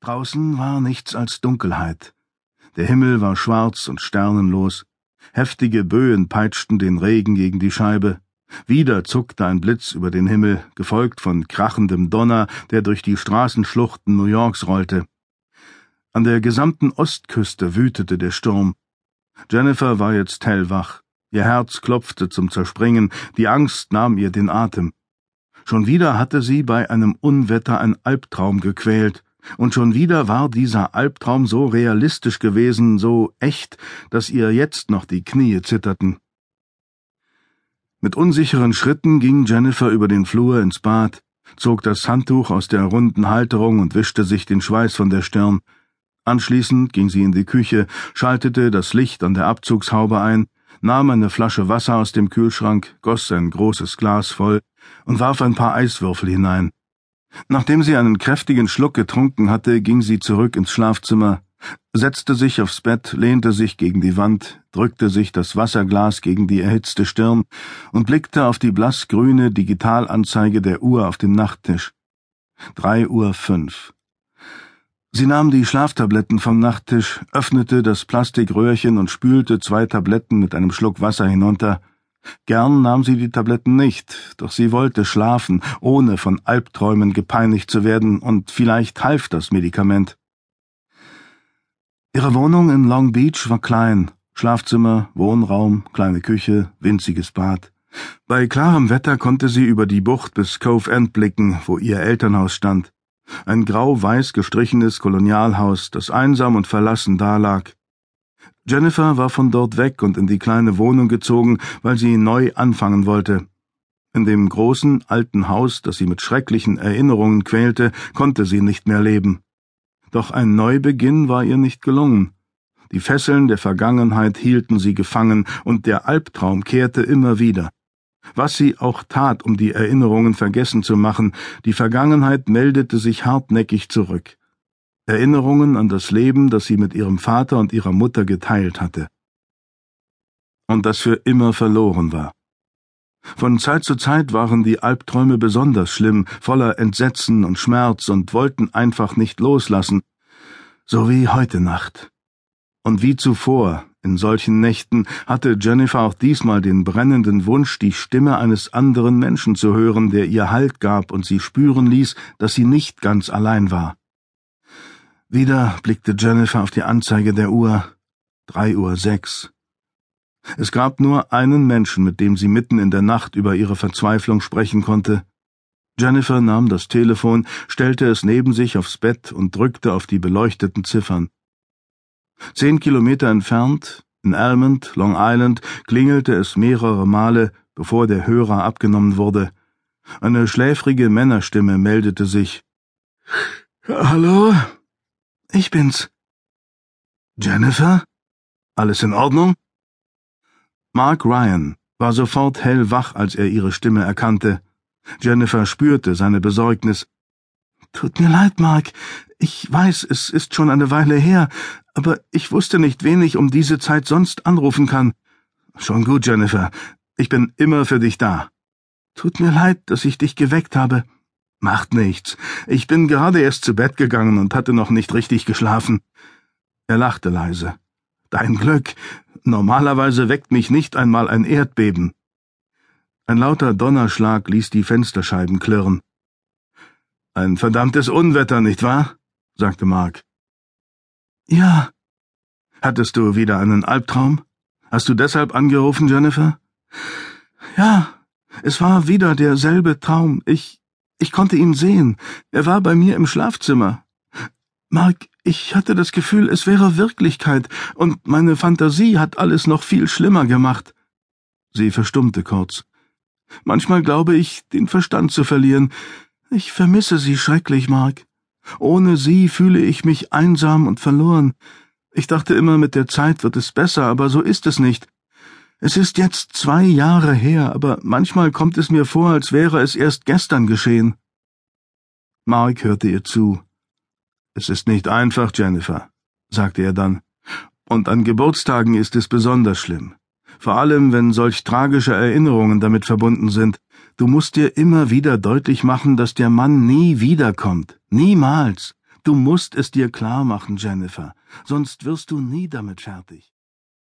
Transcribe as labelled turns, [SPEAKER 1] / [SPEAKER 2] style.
[SPEAKER 1] Draußen war nichts als Dunkelheit. Der Himmel war schwarz und sternenlos. Heftige Böen peitschten den Regen gegen die Scheibe. Wieder zuckte ein Blitz über den Himmel, gefolgt von krachendem Donner, der durch die Straßenschluchten New Yorks rollte. An der gesamten Ostküste wütete der Sturm. Jennifer war jetzt hellwach. Ihr Herz klopfte zum Zerspringen, die Angst nahm ihr den Atem. Schon wieder hatte sie bei einem Unwetter ein Albtraum gequält, und schon wieder war dieser Albtraum so realistisch gewesen, so echt, dass ihr jetzt noch die Knie zitterten. Mit unsicheren Schritten ging Jennifer über den Flur ins Bad, zog das Handtuch aus der runden Halterung und wischte sich den Schweiß von der Stirn. Anschließend ging sie in die Küche, schaltete das Licht an der Abzugshaube ein, nahm eine Flasche Wasser aus dem Kühlschrank, goss ein großes Glas voll und warf ein paar Eiswürfel hinein. Nachdem sie einen kräftigen Schluck getrunken hatte, ging sie zurück ins Schlafzimmer, setzte sich aufs Bett, lehnte sich gegen die Wand, drückte sich das Wasserglas gegen die erhitzte Stirn und blickte auf die blassgrüne Digitalanzeige der Uhr auf dem Nachttisch. Drei Uhr fünf. Sie nahm die Schlaftabletten vom Nachttisch, öffnete das Plastikröhrchen und spülte zwei Tabletten mit einem Schluck Wasser hinunter. Gern nahm sie die Tabletten nicht, doch sie wollte schlafen, ohne von Albträumen gepeinigt zu werden, und vielleicht half das Medikament. Ihre Wohnung in Long Beach war klein. Schlafzimmer, Wohnraum, kleine Küche, winziges Bad. Bei klarem Wetter konnte sie über die Bucht bis Cove End blicken, wo ihr Elternhaus stand. Ein grau-weiß gestrichenes Kolonialhaus, das einsam und verlassen dalag. Jennifer war von dort weg und in die kleine Wohnung gezogen, weil sie neu anfangen wollte. In dem großen, alten Haus, das sie mit schrecklichen Erinnerungen quälte, konnte sie nicht mehr leben. Doch ein Neubeginn war ihr nicht gelungen. Die Fesseln der Vergangenheit hielten sie gefangen, und der Albtraum kehrte immer wieder. Was sie auch tat, um die Erinnerungen vergessen zu machen, die Vergangenheit meldete sich hartnäckig zurück. Erinnerungen an das Leben, das sie mit ihrem Vater und ihrer Mutter geteilt hatte. Und das für immer verloren war. Von Zeit zu Zeit waren die Albträume besonders schlimm, voller Entsetzen und Schmerz und wollten einfach nicht loslassen, so wie heute Nacht. Und wie zuvor, in solchen Nächten, hatte Jennifer auch diesmal den brennenden Wunsch, die Stimme eines anderen Menschen zu hören, der ihr Halt gab und sie spüren ließ, dass sie nicht ganz allein war. Wieder blickte Jennifer auf die Anzeige der Uhr. Drei Uhr sechs. Es gab nur einen Menschen, mit dem sie mitten in der Nacht über ihre Verzweiflung sprechen konnte. Jennifer nahm das Telefon, stellte es neben sich aufs Bett und drückte auf die beleuchteten Ziffern. Zehn Kilometer entfernt, in Almond, Long Island, klingelte es mehrere Male, bevor der Hörer abgenommen wurde. Eine schläfrige Männerstimme meldete sich. Hallo? Ich bin's. Jennifer? Alles in Ordnung? Mark Ryan war sofort hellwach, als er ihre Stimme erkannte. Jennifer spürte seine Besorgnis. Tut mir leid, Mark. Ich weiß, es ist schon eine Weile her, aber ich wusste nicht, wen ich um diese Zeit sonst anrufen kann. Schon gut, Jennifer. Ich bin immer für dich da. Tut mir leid, dass ich dich geweckt habe. Macht nichts. Ich bin gerade erst zu Bett gegangen und hatte noch nicht richtig geschlafen. Er lachte leise. Dein Glück. Normalerweise weckt mich nicht einmal ein Erdbeben. Ein lauter Donnerschlag ließ die Fensterscheiben klirren. Ein verdammtes Unwetter, nicht wahr? sagte Mark. Ja. Hattest du wieder einen Albtraum? Hast du deshalb angerufen, Jennifer? Ja, es war wieder derselbe Traum. Ich, ich konnte ihn sehen. Er war bei mir im Schlafzimmer. Mark, ich hatte das Gefühl, es wäre Wirklichkeit, und meine Fantasie hat alles noch viel schlimmer gemacht. Sie verstummte kurz. Manchmal glaube ich, den Verstand zu verlieren, ich vermisse Sie schrecklich, Mark. Ohne Sie fühle ich mich einsam und verloren. Ich dachte immer, mit der Zeit wird es besser, aber so ist es nicht. Es ist jetzt zwei Jahre her, aber manchmal kommt es mir vor, als wäre es erst gestern geschehen. Mark hörte ihr zu. Es ist nicht einfach, Jennifer, sagte er dann. Und an Geburtstagen ist es besonders schlimm. Vor allem, wenn solch tragische Erinnerungen damit verbunden sind. Du musst dir immer wieder deutlich machen, dass der Mann nie wiederkommt. Niemals. Du musst es dir klar machen, Jennifer, sonst wirst du nie damit fertig.